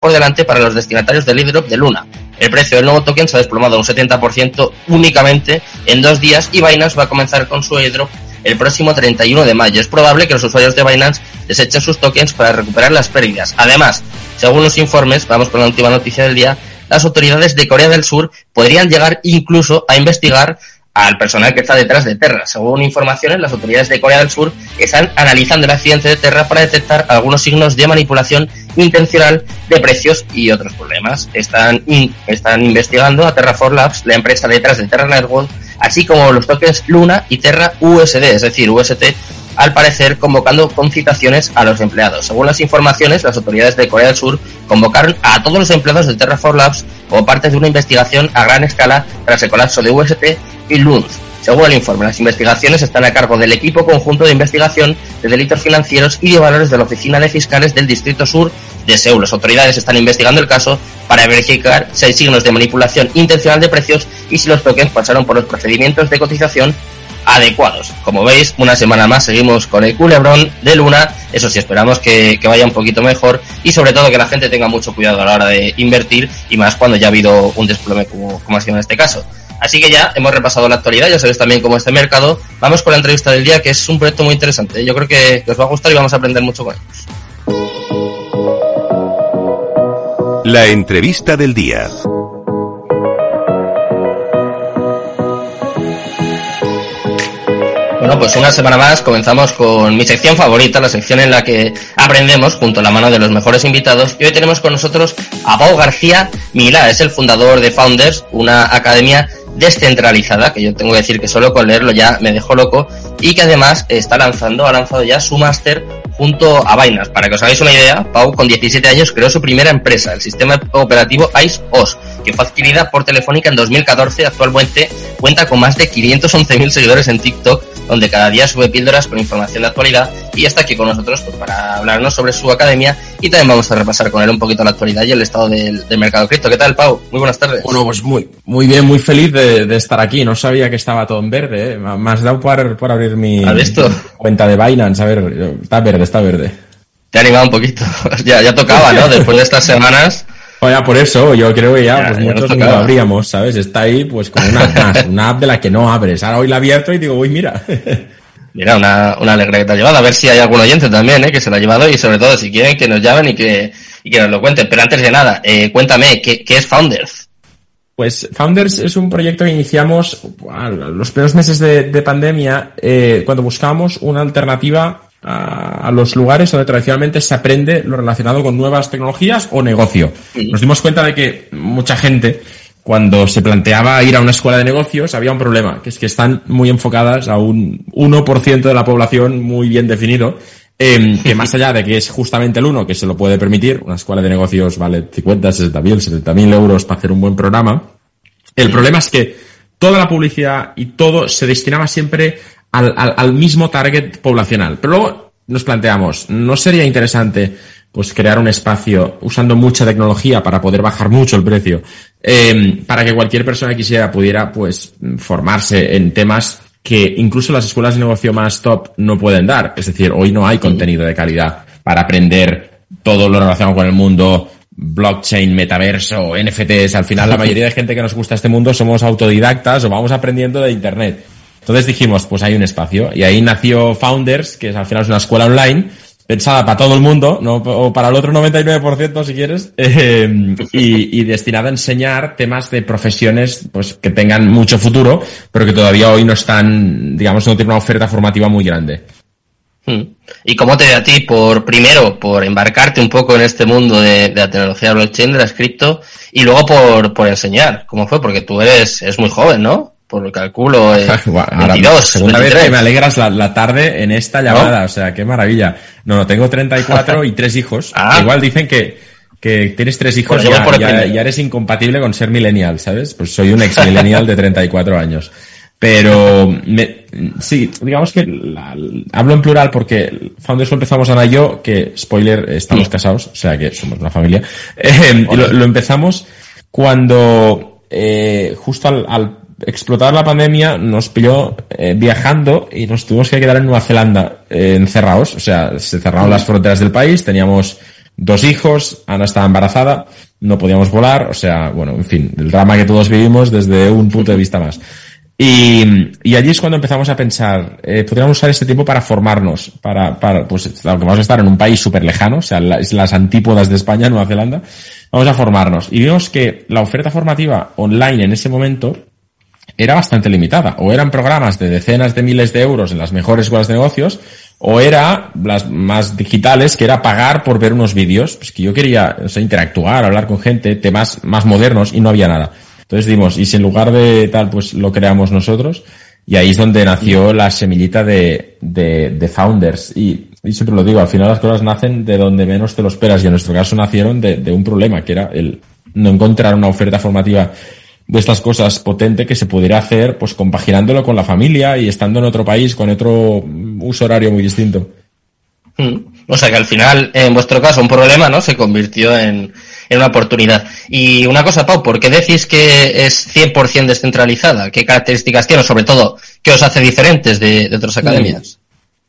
por delante para los destinatarios del airdrop de Luna. El precio del nuevo token se ha desplomado un 70% únicamente en dos días y Binance va a comenzar con su airdrop el próximo 31 de mayo. Es probable que los usuarios de Binance desechen sus tokens para recuperar las pérdidas. Además, según los informes, vamos con la última noticia del día, las autoridades de Corea del Sur podrían llegar incluso a investigar al personal que está detrás de Terra. Según informaciones, las autoridades de Corea del Sur están analizando el accidente de Terra para detectar algunos signos de manipulación intencional de precios y otros problemas. Están, están investigando a Terra for Labs, la empresa detrás de Terra Network, así como los tokens Luna y Terra USD, es decir, UST, al parecer convocando concitaciones a los empleados. Según las informaciones, las autoridades de Corea del Sur convocaron a todos los empleados de Terra for Labs como parte de una investigación a gran escala tras el colapso de UST y LUNS. Según el informe, las investigaciones están a cargo del equipo conjunto de investigación de delitos financieros y de valores de la Oficina de Fiscales del Distrito Sur de Seúl. Las autoridades están investigando el caso para verificar si hay signos de manipulación intencional de precios y si los tokens pasaron por los procedimientos de cotización adecuados. Como veis, una semana más seguimos con el culebrón de Luna. Eso sí, esperamos que, vaya un poquito mejor y sobre todo que la gente tenga mucho cuidado a la hora de invertir y más cuando ya ha habido un desplome como, como ha sido en este caso. Así que ya hemos repasado la actualidad, ya sabéis también cómo este mercado. Vamos con la entrevista del día, que es un proyecto muy interesante. Yo creo que, os va a gustar y vamos a aprender mucho con ellos. La entrevista del día. Bueno, pues una semana más comenzamos con mi sección favorita, la sección en la que aprendemos junto a la mano de los mejores invitados. Y hoy tenemos con nosotros a Pau García Milá, es el fundador de Founders, una academia descentralizada, que yo tengo que decir que solo con leerlo ya me dejó loco, y que además está lanzando, ha lanzado ya su máster junto a Binance. Para que os hagáis una idea, Pau con 17 años creó su primera empresa, el sistema operativo ICE-OS, que fue adquirida por Telefónica en 2014. Actualmente cuenta con más de 511.000 seguidores en TikTok, donde cada día sube píldoras con información de actualidad y está aquí con nosotros pues, para hablarnos sobre su academia y también vamos a repasar con él un poquito la actualidad y el estado del, mercado cripto. ¿Qué tal, Pau? Muy buenas tardes. Bueno, pues muy, muy bien, muy feliz de, estar aquí. No sabía que estaba todo en verde. ¿eh? Me has dado por, por abrir mi cuenta de Binance. A ver, está verde, está verde. Te ha animado un poquito. ya, ya tocaba, ¿no? Después de estas semanas. Oye, por eso, yo creo que ya, pues muchos no lo abríamos, ¿sabes? Está ahí, pues, como una app una app de la que no abres. Ahora hoy la he abierto y digo, uy, mira. Mira, una, una alegría que te ha llevado. A ver si hay algún oyente también, ¿eh? Que se lo ha llevado y sobre todo, si quieren, que nos llamen y que, y que nos lo cuenten. Pero antes de nada, eh, cuéntame, ¿qué, ¿qué es Founders? Pues Founders es un proyecto que iniciamos a los primeros meses de, de pandemia, eh, cuando buscábamos una alternativa a, los lugares donde tradicionalmente se aprende lo relacionado con nuevas tecnologías o negocio. Nos dimos cuenta de que mucha gente, cuando se planteaba ir a una escuela de negocios, había un problema, que es que están muy enfocadas a un 1% de la población muy bien definido, em, que más allá de que es justamente el uno que se lo puede permitir, una escuela de negocios vale 50, 60 mil, 70 mil euros para hacer un buen programa, el problema es que toda la publicidad y todo se destinaba siempre al, al, mismo target poblacional. Pero luego nos planteamos, ¿no sería interesante pues crear un espacio usando mucha tecnología para poder bajar mucho el precio, eh, para que cualquier persona que quisiera pudiera pues formarse en temas que incluso las escuelas de negocio más top no pueden dar. Es decir, hoy no hay contenido de calidad para aprender todo lo relacionado con el mundo blockchain, metaverso, NFTs. Al final la mayoría de gente que nos gusta este mundo somos autodidactas o vamos aprendiendo de internet. Entonces dijimos, pues hay un espacio. Y ahí nació Founders, que al final es una escuela online, pensada para todo el mundo, no, o para el otro 99% si quieres, eh, y, destinada a enseñar temas de profesiones pues que tengan mucho futuro, pero que todavía hoy no están, digamos, no tienen una oferta formativa muy grande. Hmm. ¿Y cómo te da a ti por, primero, por embarcarte un poco en este mundo de, de la tecnología blockchain, de la cripto, y luego por, por enseñar? ¿Cómo fue? Porque tú eres, es muy joven, ¿no? por lo calculo, eh, 22, segunda vez que me alegras la, tarde en esta llamada, o sea, qué maravilla. No, no, tengo 34 y tres hijos. Ah. Igual dicen que, que tienes tres hijos y pues ya, eres incompatible con ser millennial, ¿sabes? Pues soy un ex millennial de 34 años. Pero me, sí, digamos que hablo en plural porque Founders lo empezamos Ana y yo, que spoiler, estamos casados, o sea que somos una familia. Eh, lo, empezamos cuando eh, justo al, al explotar la pandemia nos pilló eh, viajando y nos tuvimos que quedar en Nueva Zelanda eh, encerrados. O sea, se cerraron las fronteras del país, teníamos dos hijos, Ana estaba embarazada, no podíamos volar, o sea, bueno, en fin, el drama que todos vivimos desde un punto de vista más. Y, y allí es cuando empezamos a pensar, eh, podríamos usar este tiempo para formarnos, para, para, pues, aunque vamos a estar en un país súper lejano, o sea, las, las antípodas de España, Nueva Zelanda, vamos a formarnos. Y vimos que la oferta formativa online en ese momento era bastante limitada. O eran programas de decenas de miles de euros en las mejores escuelas de negocios, o era las más digitales, que era pagar por ver unos vídeos, pues que yo quería o interactuar, hablar con gente, temas más modernos, y no había nada. Entonces dimos, y si en lugar de tal, pues lo creamos nosotros, y ahí es donde nació la semillita de, de, de Founders. Y, y, siempre lo digo, al final las cosas nacen de donde menos te lo esperas, y en nuestro caso nacieron de, de un problema, que era el no encontrar una oferta formativa de estas cosas potente que se pudiera hacer, pues compaginándolo con la familia y estando en otro país con otro uso horario muy distinto. Mm. O sea que al final, en vuestro caso, un problema, ¿no? Se convirtió en, en una oportunidad. Y una cosa, Pau, ¿por qué decís que es 100% descentralizada? ¿Qué características tiene? Sobre todo, ¿qué os hace diferentes de, de otras academias?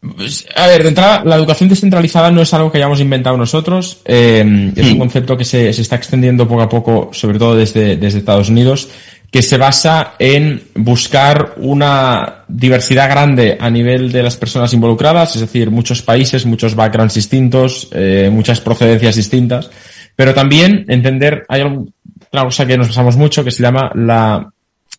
Pues, a ver, de entrada, la educación descentralizada no es algo que hayamos inventado nosotros. Eh, es un concepto que se, se, está extendiendo poco a poco, sobre todo desde, desde Estados Unidos, que se basa en buscar una diversidad grande a nivel de las personas involucradas, es decir, muchos países, muchos backgrounds distintos, eh, muchas procedencias distintas, pero también entender, hay una cosa que nos pasamos mucho que se llama la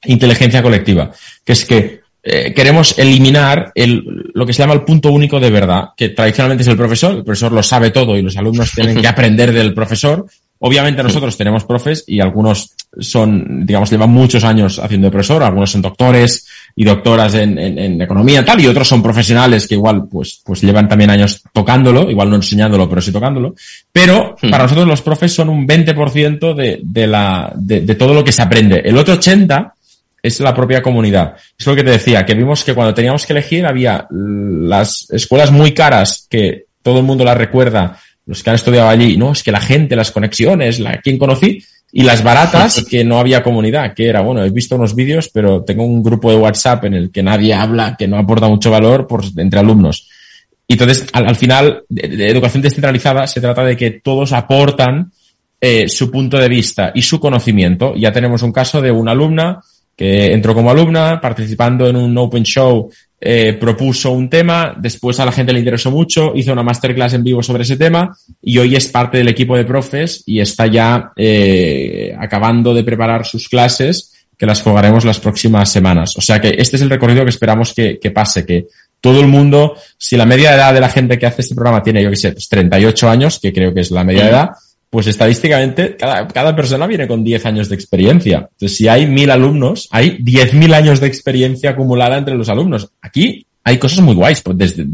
inteligencia colectiva, que es que eh, queremos eliminar el, lo que se llama el punto único de verdad, que tradicionalmente es el profesor, el profesor lo sabe todo y los alumnos tienen que aprender del profesor. Obviamente nosotros tenemos profes y algunos son, digamos, llevan muchos años haciendo de profesor, algunos son doctores y doctoras en, en, en economía tal, y otros son profesionales que igual, pues, pues llevan también años tocándolo, igual no enseñándolo, pero sí tocándolo. Pero para nosotros los profes son un 20% de, de la, de, de todo lo que se aprende. El otro 80 es la propia comunidad. Es lo que te decía, que vimos que cuando teníamos que elegir había las escuelas muy caras que todo el mundo las recuerda, los que han estudiado allí, no, es que la gente, las conexiones, la quien conocí, y las baratas que no había comunidad, que era, bueno, he visto unos vídeos, pero tengo un grupo de WhatsApp en el que nadie habla, que no aporta mucho valor por, entre alumnos. Y entonces, al, al final, de, de, educación descentralizada se trata de que todos aportan eh, su punto de vista y su conocimiento. Ya tenemos un caso de una alumna que entró como alumna, participando en un open show, eh, propuso un tema, después a la gente le interesó mucho, hizo una masterclass en vivo sobre ese tema y hoy es parte del equipo de profes y está ya eh, acabando de preparar sus clases que las jugaremos las próximas semanas. O sea que este es el recorrido que esperamos que, que pase, que todo el mundo, si la media edad de la gente que hace este programa tiene, yo que sé, pues 38 años, que creo que es la media edad, pues estadísticamente cada, cada persona viene con 10 años de experiencia. Entonces, si hay mil alumnos, hay 10.000 años de experiencia acumulada entre los alumnos. Aquí hay cosas muy guays, pues, desde,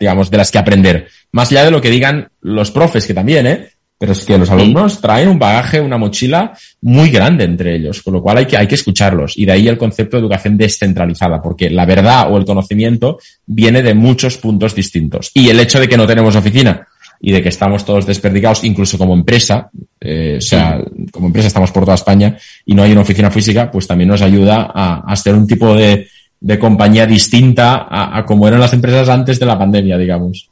digamos, de las que aprender. Más allá de lo que digan los profes, que también, ¿eh? Pero es que los alumnos traen un bagaje, una mochila muy grande entre ellos, con lo cual hay que, hay que escucharlos. Y de ahí el concepto de educación descentralizada, porque la verdad o el conocimiento viene de muchos puntos distintos. Y el hecho de que no tenemos oficina y de que estamos todos desperdigados, incluso como empresa, eh, o sea, sí. como empresa estamos por toda España y no hay una oficina física, pues también nos ayuda a, a ser un tipo de, de compañía distinta a, a, como eran las empresas antes de la pandemia, digamos.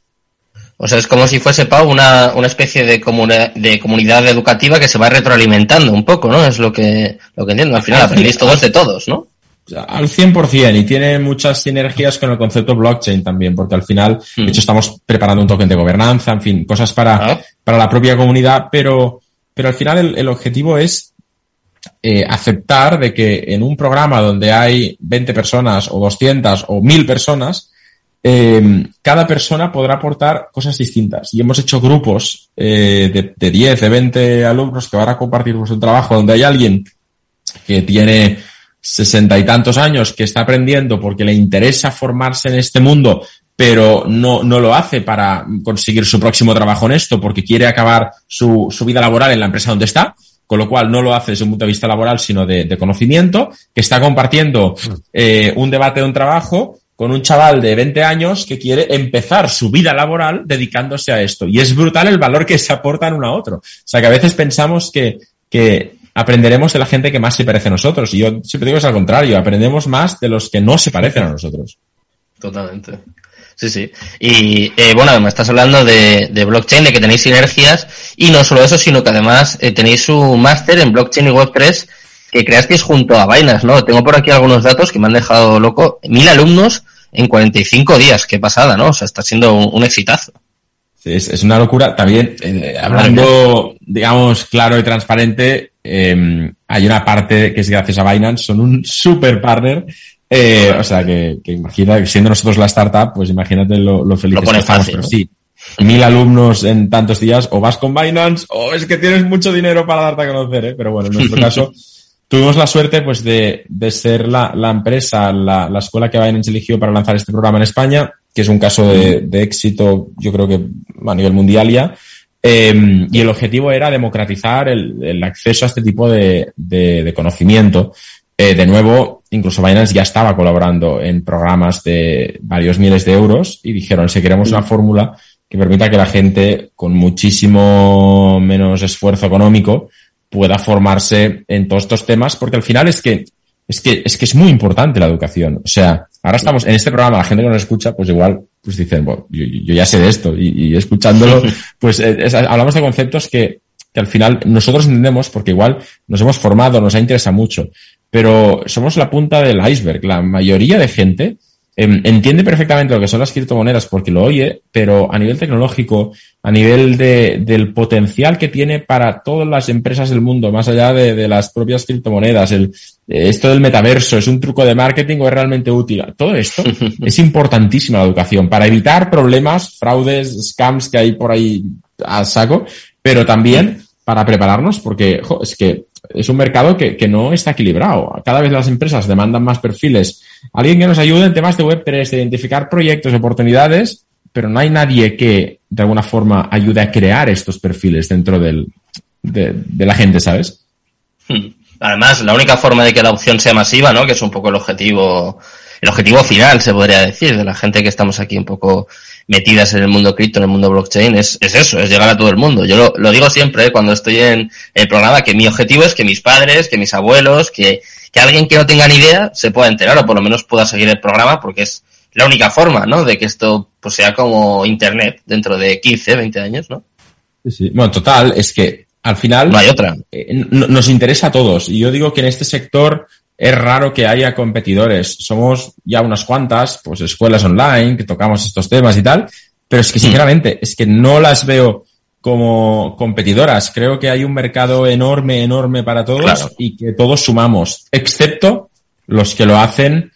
O sea, es como si fuese, Pau, una, una especie de, comuna, de comunidad educativa que se va retroalimentando un poco, ¿no? Es lo que, lo que entiendo. Al final aprendéis todos de todos, ¿no? Al 100% y tiene muchas sinergias con el concepto blockchain también, porque al final, de hecho, estamos preparando un token de gobernanza, en fin, cosas para, ah. para la propia comunidad, pero, pero al final el, el objetivo es eh, aceptar de que en un programa donde hay 20 personas o 200 o 1000 personas, eh, cada persona podrá aportar cosas distintas. Y hemos hecho grupos eh, de, de 10, de 20 alumnos que van a compartir su trabajo, donde hay alguien que tiene sesenta y tantos años que está aprendiendo porque le interesa formarse en este mundo, pero no, no lo hace para conseguir su próximo trabajo en esto porque quiere acabar su, su vida laboral en la empresa donde está, con lo cual no lo hace desde un punto de vista laboral, sino de, de conocimiento, que está compartiendo eh, un debate de un trabajo con un chaval de 20 años que quiere empezar su vida laboral dedicándose a esto. Y es brutal el valor que se aportan uno a otro. O sea que a veces pensamos que, que aprenderemos de la gente que más se parece a nosotros. Y yo siempre digo es al contrario, aprendemos más de los que no se parecen a nosotros. Totalmente. Sí, sí. Y eh, bueno, me estás hablando de, de, blockchain, de que tenéis sinergias y no solo eso, sino que además eh, tenéis un máster en blockchain y Web3 que creasteis junto a Binance, ¿no? Tengo por aquí algunos datos que me han dejado loco. Mil alumnos en 45 días, qué pasada, ¿no? O sea, está siendo un, un exitazo. Sí, es, es, una locura. También, eh, hablando, digamos, claro y transparente, eh, hay una parte que es gracias a Binance, son un super partner eh, o sea, que, que imagina, siendo nosotros la startup, pues imagínate lo, lo felices lo que estamos. Fácil, ¿no? sí, mil alumnos en tantos días, o vas con Binance, o es que tienes mucho dinero para darte a conocer, ¿eh? Pero bueno, en nuestro caso, tuvimos la suerte, pues, de, de ser la, la empresa, la, la escuela que Binance eligió para lanzar este programa en España, que es un caso de, de éxito, yo creo que a nivel mundial ya. Eh, y el objetivo era democratizar el, el acceso a este tipo de, de, de conocimiento. Eh, de nuevo, incluso Binance ya estaba colaborando en programas de varios miles de euros y dijeron, si queremos una fórmula que permita que la gente con muchísimo menos esfuerzo económico pueda formarse en todos estos temas, porque al final es que es que es que es muy importante la educación. O sea, ahora estamos en este programa, la gente que nos escucha, pues igual, pues dicen, bueno, yo, yo ya sé de esto y, y escuchándolo, pues eh, es, hablamos de conceptos que, que al final nosotros entendemos porque igual nos hemos formado, nos ha interesado mucho, pero somos la punta del iceberg. La mayoría de gente entiende perfectamente lo que son las criptomonedas porque lo oye, pero a nivel tecnológico, a nivel de, del potencial que tiene para todas las empresas del mundo, más allá de, de las propias criptomonedas, el, esto del metaverso, es un truco de marketing o es realmente útil. Todo esto es importantísima la educación para evitar problemas, fraudes, scams que hay por ahí a saco, pero también para prepararnos porque es que es un mercado que, que, no está equilibrado. Cada vez las empresas demandan más perfiles. Alguien que nos ayude en temas de Web3, de identificar proyectos, oportunidades, pero no hay nadie que de alguna forma ayude a crear estos perfiles dentro del, de, de la gente, ¿sabes? Hmm. Además, la única forma de que la opción sea masiva, ¿no? Que es un poco el objetivo, el objetivo final, se podría decir, de la gente que estamos aquí un poco metidas en el mundo cripto, en el mundo blockchain, es, es eso, es llegar a todo el mundo. Yo lo, lo digo siempre ¿eh? cuando estoy en el programa, que mi objetivo es que mis padres, que mis abuelos, que, que alguien que no tenga ni idea se pueda enterar o por lo menos pueda seguir el programa porque es la única forma, ¿no? De que esto pues sea como internet dentro de 15, 20 años, ¿no? Sí, sí. Bueno, total, es que al final no hay otra. Eh, nos interesa a todos. Y yo digo que en este sector es raro que haya competidores. Somos ya unas cuantas, pues escuelas online que tocamos estos temas y tal, pero es que sinceramente es que no las veo como competidoras. Creo que hay un mercado enorme, enorme para todos Claro. y que todos sumamos, excepto los que lo hacen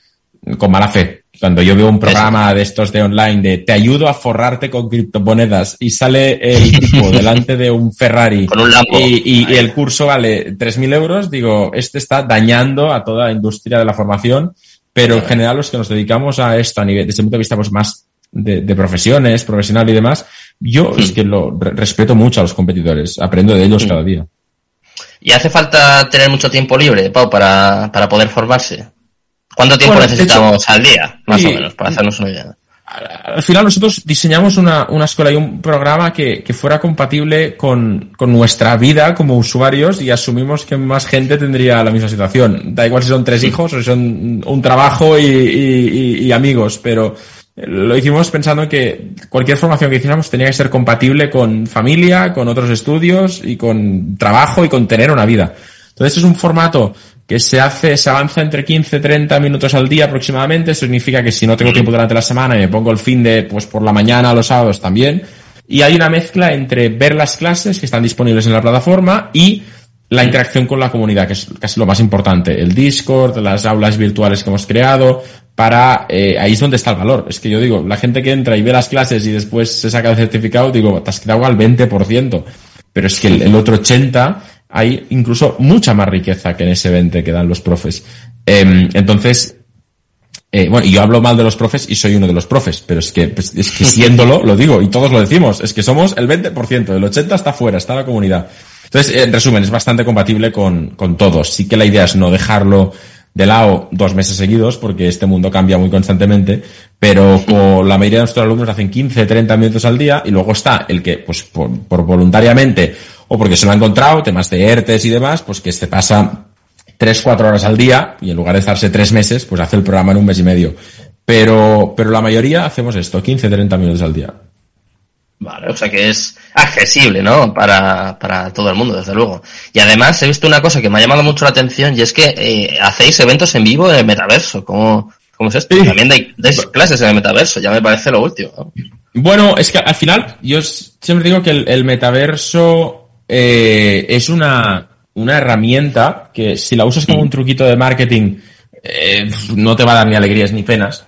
con mala fe. Cuando yo veo un programa de estos de online de te ayudo a forrarte con criptomonedas y sale el tipo delante de un Ferrari Con un y, y- y el curso vale 3.000 euros, digo, este está dañando a toda la industria de la formación, pero en general los que nos dedicamos a esto a nivel, desde el punto de vista pues más de, de profesiones, profesional y demás, yo es que lo re- respeto mucho a los competidores, aprendo de ellos Mm. cada día. ¿Y hace falta tener mucho tiempo libre, Pau, para, para poder formarse? ¿Cuánto tiempo Bueno, necesitamos al día, más o menos, para hacernos una idea? al final nosotros diseñamos una, una escuela y un programa que, que fuera compatible con, con nuestra vida como usuarios y asumimos que más gente tendría la misma situación. Da igual si son tres hijos o si son un trabajo y, y- y- amigos, pero lo hicimos pensando en que cualquier formación que hiciéramos tenía que ser compatible con familia, con otros estudios y con trabajo y con tener una vida. Entonces es un formato que se hace, se avanza entre 15 30 minutos al día aproximadamente. Eso significa que si no tengo tiempo durante la semana y me pongo el fin de, pues por la mañana, los sábados también. Y hay una mezcla entre ver las clases que están disponibles en la plataforma y la interacción con la comunidad, que es casi lo más importante. El Discord, las aulas virtuales que hemos creado, para, eh, ahí es donde está el valor. Es que yo digo, la gente que entra y ve las clases y después se saca el certificado, digo, te has quedado al 20%. Pero es que el, el otro 80 hay incluso mucha más riqueza que en ese 20 que dan los profes. Eh, entonces, eh, bueno, yo hablo mal de los profes y soy uno de los profes, pero es que, pues, es que siéndolo, lo digo, y todos lo decimos, es que somos el 20%, el 80% está fuera, está la comunidad. Entonces, en resumen, es bastante compatible con, con todos. Sí que la idea es no dejarlo de lado dos meses seguidos, porque este mundo cambia muy constantemente, pero con la mayoría de nuestros alumnos hacen 15, 30 minutos al día, y luego está el que, pues, por voluntariamente, o porque se lo ha encontrado, temas de ERTES y demás, pues que se pasa tres, cuatro horas al día, y en lugar de estarse tres meses, pues hace el programa en un mes y medio. pero, pero la mayoría hacemos esto, 15, 30 minutos al día. Vale, o sea que es accesible, ¿no? Para, para todo el mundo, desde luego. Y además he visto una cosa que me ha llamado mucho la atención y es que eh, hacéis eventos en vivo en el metaverso. ¿Cómo, cómo es esto? También dais, clases en el metaverso, ya me parece lo último. Bueno, es que al final yo siempre digo que el, metaverso eh, es una, una herramienta que si la usas como un truquito de marketing eh, no te va a dar ni alegrías ni penas,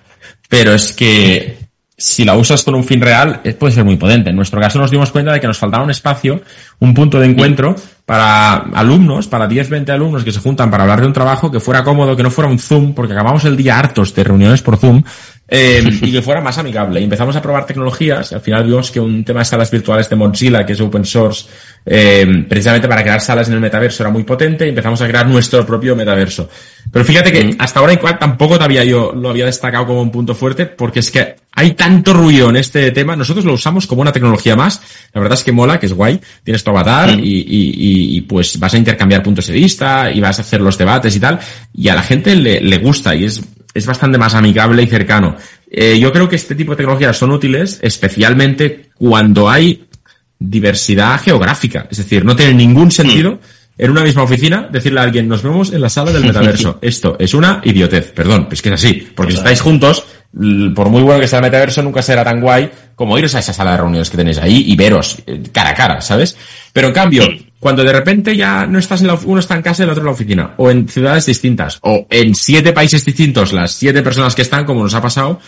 pero es que si la usas con un fin real, eh, puede ser muy potente. En nuestro caso nos dimos cuenta de que nos faltaba un espacio, un punto de encuentro para alumnos, para 10, 20 alumnos que se juntan para hablar de un trabajo que fuera cómodo, que no fuera un Zoom, porque acabamos el día hartos de reuniones por Zoom, eh, y que fuera más amigable. Y empezamos a probar tecnologías, y al final vimos que un tema de salas virtuales de Mozilla, que es open source, eh, precisamente para crear salas en el metaverso era muy potente, y empezamos a crear nuestro propio metaverso. Pero fíjate que hasta ahora igual tampoco todavía yo lo había destacado como un punto fuerte, porque es que hay tanto ruido en este tema. Nosotros lo usamos como una tecnología más. La verdad es que mola, que es guay. Tienes tu avatar y, y, y, pues vas a intercambiar puntos de vista y vas a hacer los debates y tal. Y a la gente le, le gusta y es, es bastante más amigable y cercano. Eh, yo creo que este tipo de tecnologías son útiles, especialmente cuando hay diversidad geográfica. Es decir, no tiene ningún sentido en una misma oficina decirle a alguien, nos vemos en la sala del metaverso. Esto es una idiotez, perdón, es que es así, porque si estáis juntos, por muy bueno que sea el metaverso, nunca será tan guay como iros a esa sala de reuniones que tenéis ahí y veros eh, cara a cara, ¿sabes? Pero en cambio, cuando de repente ya no estás en la, uno está en casa y el otro en la oficina, o en ciudades distintas, o en siete países distintos, las siete personas que están, como nos ha pasado,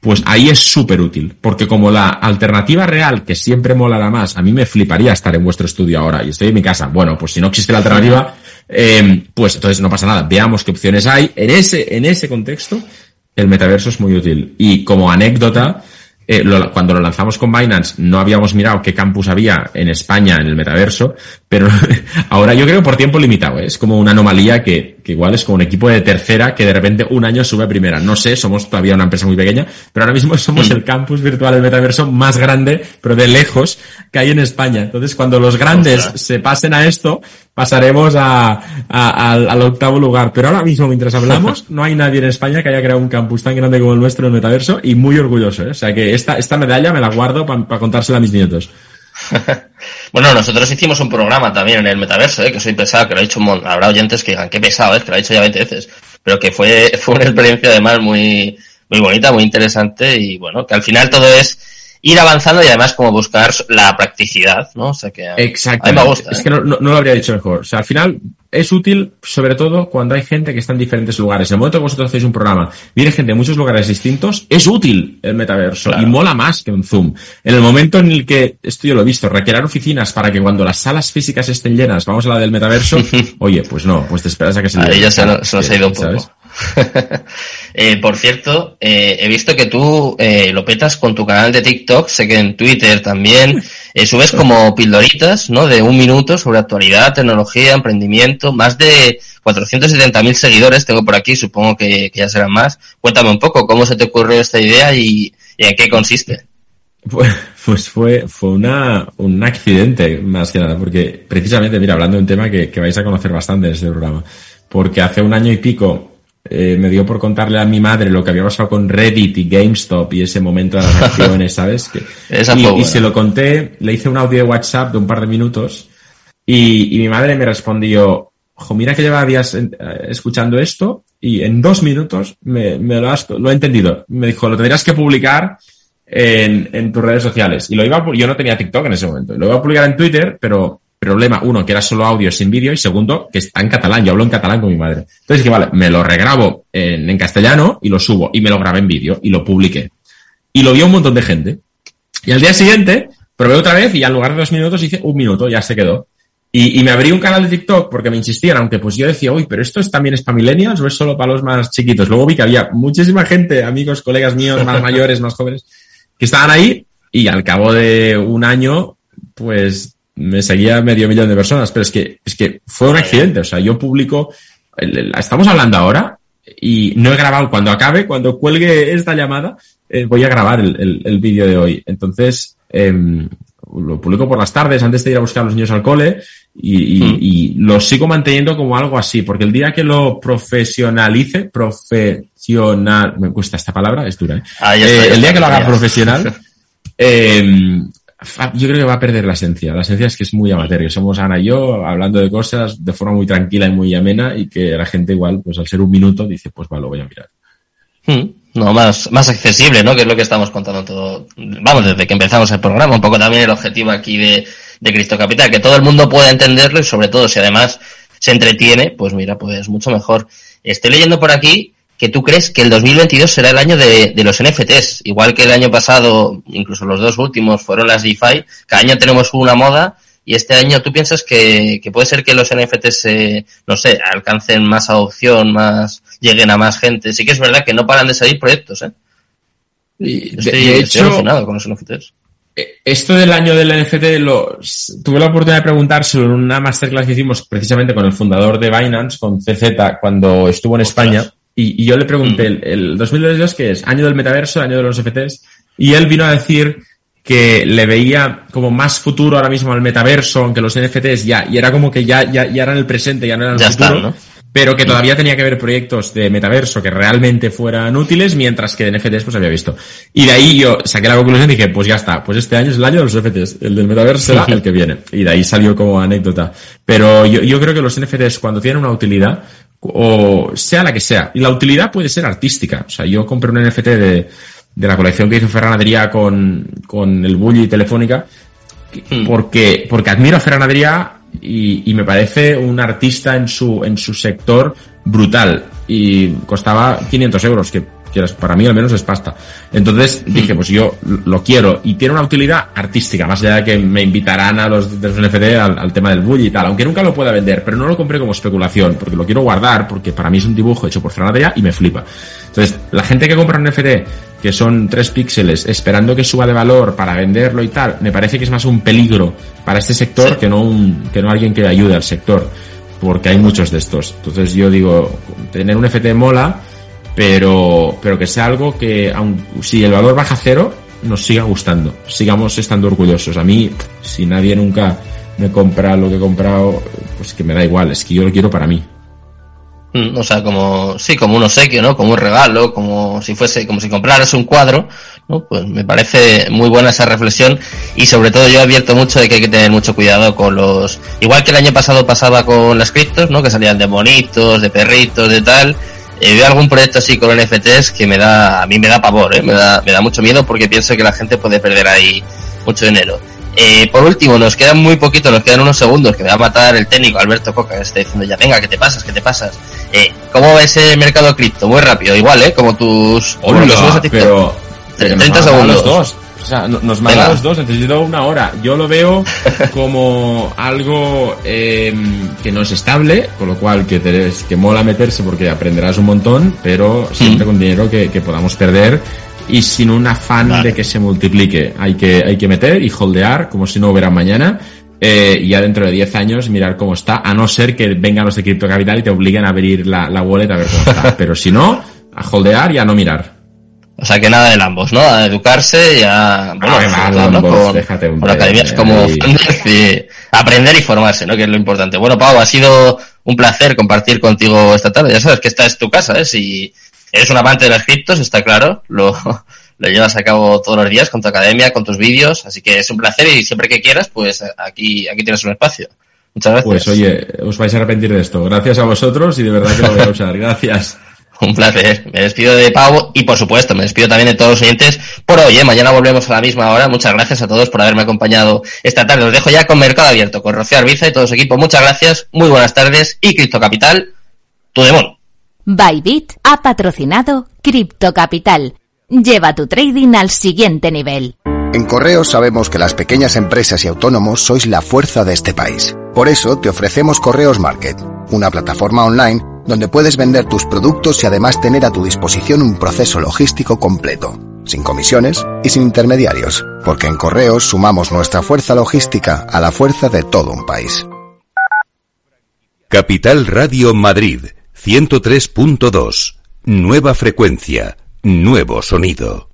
pues ahí es súper útil, porque como la alternativa real, que siempre molará más, a mí me fliparía estar en vuestro estudio ahora y estoy en mi casa, bueno, pues si no existe la alternativa, eh, pues entonces no pasa nada, veamos qué opciones hay. En ese, en ese contexto, el metaverso es muy útil. Y como anécdota, eh, cuando lo lanzamos con Binance no habíamos mirado qué campus había en España en el metaverso, pero ahora yo creo por tiempo limitado, ¿eh? es como una anomalía que, que, igual es como un equipo de tercera que de repente un año sube a primera. No sé, somos todavía una empresa muy pequeña, pero ahora mismo somos mm. el campus virtual del metaverso más grande, pero de lejos, que hay en España. Entonces cuando los grandes se pasen a esto, pasaremos a, al, octavo lugar. Pero ahora mismo, mientras hablamos, no hay nadie en España que haya creado un campus tan grande como el nuestro en el metaverso y muy orgulloso. ¿eh? O sea que esta, esta medalla me la guardo para contársela a mis nietos. bueno, nosotros hicimos un programa también en el metaverso, ¿eh? que soy pesado, que lo he dicho, habrá oyentes que digan, qué pesado es, que lo he dicho ya 20 veces, pero que fue, fue una experiencia además muy, muy bonita, muy interesante y bueno, que al final todo es ir avanzando y además como buscar la practicidad, ¿no? O sea que Exacto. me gusta. Es que ¿eh? no, lo habría dicho mejor. O sea, al final es útil sobre todo cuando hay gente que está en diferentes lugares. En el momento que vosotros hacéis un programa, viene gente de muchos lugares distintos, es útil el metaverso y mola más que un Zoom. En el momento en el que, esto yo lo he visto, requerir oficinas para que cuando las salas físicas estén llenas, vamos a la del metaverso, oye, pues no, pues te esperas a que se... Ahí ya se, nos ha ido un poco. eh, por cierto, eh, he visto que tú eh, lo petas con tu canal de TikTok, sé que en Twitter también subes como pildoritas, ¿no? De un minuto sobre actualidad, tecnología, emprendimiento, más de 470.000 seguidores tengo por aquí, supongo que, ya serán más. Cuéntame un poco cómo se te ocurrió esta idea y, en qué consiste. Pues, pues fue, fue una, un accidente, más que nada, porque precisamente, mira, hablando de un tema que, que vais a conocer bastante en este programa, porque hace un año y pico eh, me dio por contarle a mi madre lo que había pasado con Reddit y GameStop y ese momento de las acciones, ¿sabes? Que, y, se lo conté, le hice un audio de WhatsApp de un par de minutos y, mi madre me respondió, jo, mira que lleva días eh, escuchando esto y en dos minutos me, lo, has, lo he entendido. Me dijo, lo tendrías que publicar en, en tus redes sociales. Y lo iba, yo no tenía TikTok en ese momento. Lo iba a publicar en Twitter, pero Problema, uno, que era solo audio sin vídeo y segundo, que está en catalán. Yo hablo en catalán con mi madre. Entonces que vale, me lo regrabo en, en castellano y lo subo y me lo grabé en vídeo y lo publiqué. Y lo vio un montón de gente. Y al día siguiente probé otra vez y en lugar de dos minutos hice un minuto, ya se quedó. Y, y, me abrí un canal de TikTok porque me insistían, aunque pues yo decía, uy, pero esto es, también es para millennials o es solo para los más chiquitos. Luego vi que había muchísima gente, amigos, colegas míos, más mayores, más jóvenes, que estaban ahí y al cabo de un año, pues me seguía medio millón de personas, pero es que, es que fue un accidente. O sea, yo publico, estamos hablando ahora y no he grabado. Cuando acabe, cuando cuelgue esta llamada, eh, voy a grabar el, el, vídeo de hoy. Entonces, eh, lo publico por las tardes antes de ir a buscar a los niños al cole y, Mm. y lo sigo manteniendo como algo así, porque el día que lo profesionalice, profesional, me cuesta esta palabra, es dura, ¿eh? Ah, Eh, el día que lo haga profesional, eh, yo creo que va a perder la esencia. La esencia es que es muy amateur. Somos Ana y yo hablando de cosas de forma muy tranquila y muy amena y que la gente igual, pues al ser un minuto, dice, pues va, lo voy a mirar. Mm, No, más, más accesible, ¿no? Que es lo que estamos contando todo. Vamos, desde que empezamos el programa, un poco también el objetivo aquí de, de Cristo Capital, que todo el mundo pueda entenderlo y sobre todo si además se entretiene, pues mira, pues mucho mejor. Estoy leyendo por aquí que tú crees que el 2022 será el año de, de los NFTs, igual que el año pasado, incluso los dos últimos fueron las DeFi, cada año tenemos una moda y este año tú piensas que, que puede ser que los NFTs, eh, no sé, alcancen más adopción, más, lleguen a más gente. Sí que es verdad que no paran de salir proyectos, ¿eh? Y, Estoy, de, de estoy hecho, alucinado con los NFTs. eh, esto del año del NFT lo, tuve la oportunidad de preguntárselo en una masterclass que hicimos precisamente con el fundador de Binance, con CZ, cuando estuvo en Ostras. España. Y, y yo le pregunté, Mm. el, el 2022 que es? Año del metaverso, año de los NFTs. Y él vino a decir que le veía como más futuro ahora mismo al metaverso, aunque los NFTs ya, y era como que ya, ya, ya eran el presente, ya no eran el Ya futuro. Pero que todavía tenía que haber proyectos de metaverso que realmente fueran útiles, mientras que de NFTs pues había visto. Y de ahí yo saqué la conclusión y dije, pues ya está, pues este año es el año de los NFTs, el del metaverso será el que viene. Y de ahí salió como anécdota. Pero yo, yo creo que los NFTs cuando tienen una utilidad, o sea la que sea, y la utilidad puede ser artística. O sea, yo compré un NFT de, de la colección que hizo Ferran Adrià con, con el Bully y Telefónica, Mm. porque, porque admiro a Ferran Adrià y, y me parece un artista en su, en su sector brutal. Y costaba 500 euros, que, que es- para mí al menos es pasta. Entonces dije, pues yo lo quiero. Y tiene una utilidad artística, más allá de que me invitarán a los de los NFT al, al tema del bully y tal. Aunque nunca lo pueda vender, pero no lo compré como especulación, porque lo quiero guardar, porque para mí es un dibujo hecho por Adrià y me flipa. Entonces, la gente que compra un NFT que son tres píxeles, esperando que suba de valor para venderlo y tal, me parece que es más un peligro para este sector Sí. que no un, que no alguien que ayude al sector, porque hay muchos de estos. Entonces yo digo, tener un FT mola, pero, pero que sea algo que, aun, si el valor baja cero, nos siga gustando, sigamos estando orgullosos. A mí, si nadie nunca me compra lo que he comprado, pues que me da igual, es que yo lo quiero para mí. Mm, O sea, como, sí, como un obsequio, ¿no? Como un regalo, como si fuese, como si compraras un cuadro, ¿no? Pues me parece muy buena esa reflexión y sobre todo yo advierto mucho de que hay que tener mucho cuidado con los, igual que el año pasado pasaba con las criptos, ¿no? Que salían de bonitos, de perritos, de tal. Eh, veo algún proyecto así con NFTs que me da, a mí me da pavor, ¿eh? Me da, me da mucho miedo porque pienso que la gente puede perder ahí mucho dinero. Eh, por último, nos quedan muy poquito, nos quedan unos segundos que me va a matar el técnico Alberto Coca, que está diciendo ya, venga, que te pasas, que te pasas. Eh, ¿Cómo ves el mercado cripto? Muy rápido, igual, ¿eh? Como tus... como lo que subes a TikTok. pero, pero 30 nos mandan segundos. los dos. O sea, no- nos Venga. los dos, necesito una hora. Yo lo veo como algo eh, que no es estable, con lo cual que, te- que mola meterse porque aprenderás un montón, pero siempre Mm. con dinero que, que podamos perder y sin un afán Vale. de que se multiplique. Hay que, hay que meter y holdear como si no hubiera mañana. eh, y ya dentro de 10 años mirar cómo está, a no ser que vengan los de Crypto Capital y te obliguen a abrir la, la wallet a ver cómo está. Pero si no, a holdear y a no mirar. O sea, que nada de ambos, ¿no? A educarse y a... Bueno, Ah, todo, ¿no? Con, déjate, con hombre, academias como ahí. Fundez y aprender y formarse, ¿no? Que es lo importante. Bueno, Pau, ha sido un placer compartir contigo esta tarde. Ya sabes que esta es tu casa, ¿eh? Si eres un amante de las criptos, está claro, lo, lo llevas a cabo todos los días con tu academia, con tus vídeos, así que es un placer y siempre que quieras, pues aquí, aquí tienes un espacio. Muchas gracias. Pues oye, os vais a arrepentir de esto. Gracias a vosotros y de verdad que lo voy a usar. Gracias. Un placer. Me despido de Pau y por supuesto me despido también de todos los oyentes por hoy. ¿eh? Mañana volvemos a la misma hora. Muchas gracias a todos por haberme acompañado esta tarde. Os dejo ya con Mercado Abierto, con Rocío Arbiza y todo su equipo. Muchas gracias, muy buenas tardes y Cripto Capital, tu demonio. Bybit ha patrocinado Crypto Capital. Lleva tu trading al siguiente nivel. En Correos sabemos que las pequeñas empresas y autónomos sois la fuerza de este país. Por eso te ofrecemos Correos Market, una plataforma online donde puedes vender tus productos y además tener a tu disposición un proceso logístico completo, sin comisiones y sin intermediarios, porque en Correos sumamos nuestra fuerza logística a la fuerza de todo un país. Capital Radio Madrid 103.2. Nueva frecuencia, nuevo sonido.